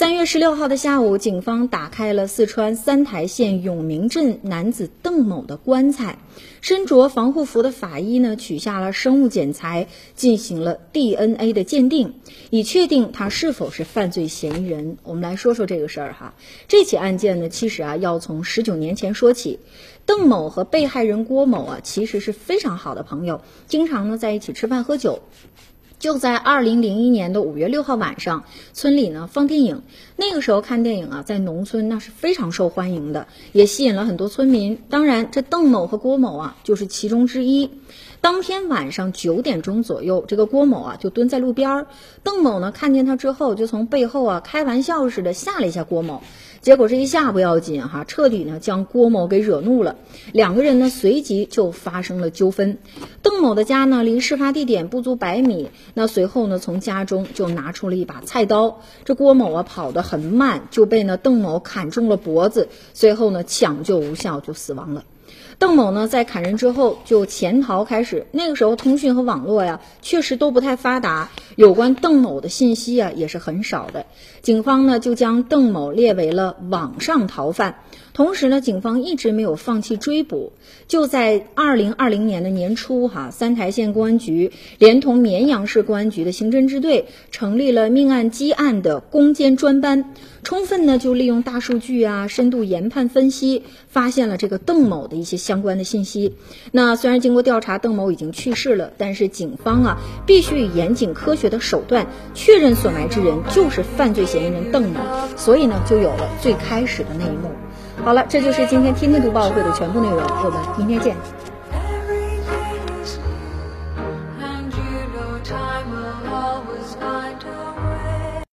三月十六号的下午，警方打开了四川三台县永明镇男子邓某的棺材，身着防护服的法医呢取下了生物检材，进行了 DNA 的鉴定，以确定他是否是犯罪嫌疑人。我们来说说这个事儿哈，这起案件呢，其实啊要从十九年前说起。邓某和被害人郭某啊，其实是非常好的朋友，经常呢在一起吃饭喝酒。就在二零零一年的五月六号晚上，村里呢放电影。那个时候看电影啊，在农村那是非常受欢迎的，也吸引了很多村民。当然，这邓某和郭某啊，就是其中之一。当天晚上九点钟左右，这个郭某啊就蹲在路边儿，邓某呢看见他之后，就从背后啊开玩笑似的吓了一下郭某。结果这一吓不要紧哈，彻底呢将郭某给惹怒了，两个人呢随即就发生了纠纷。邓某的家呢离事发地点不足百米，那随后呢从家中就拿出了一把菜刀，这郭某啊跑得很慢，就被呢邓某砍中了脖子，随后呢抢救无效就死亡了。邓某呢，在砍人之后就潜逃开始。那个时候，通讯和网络呀，确实都不太发达，有关邓某的信息啊，也是很少的。警方呢，就将邓某列为了网上逃犯。同时呢，警方一直没有放弃追捕。就在二零二零年的年初，哈，三台县公安局连同绵阳市公安局的刑侦支队，成立了命案积案的攻坚专班，充分呢就利用大数据啊，深度研判分析，发现了这个邓某的一些相关的信息。那虽然经过调查邓某已经去世了但是警方啊必须以严谨科学的手段确认所埋之人就是犯罪嫌疑人邓某所以呢就有了最开始的那一幕。好了这就是今天天天读报会的全部内容我们明天见。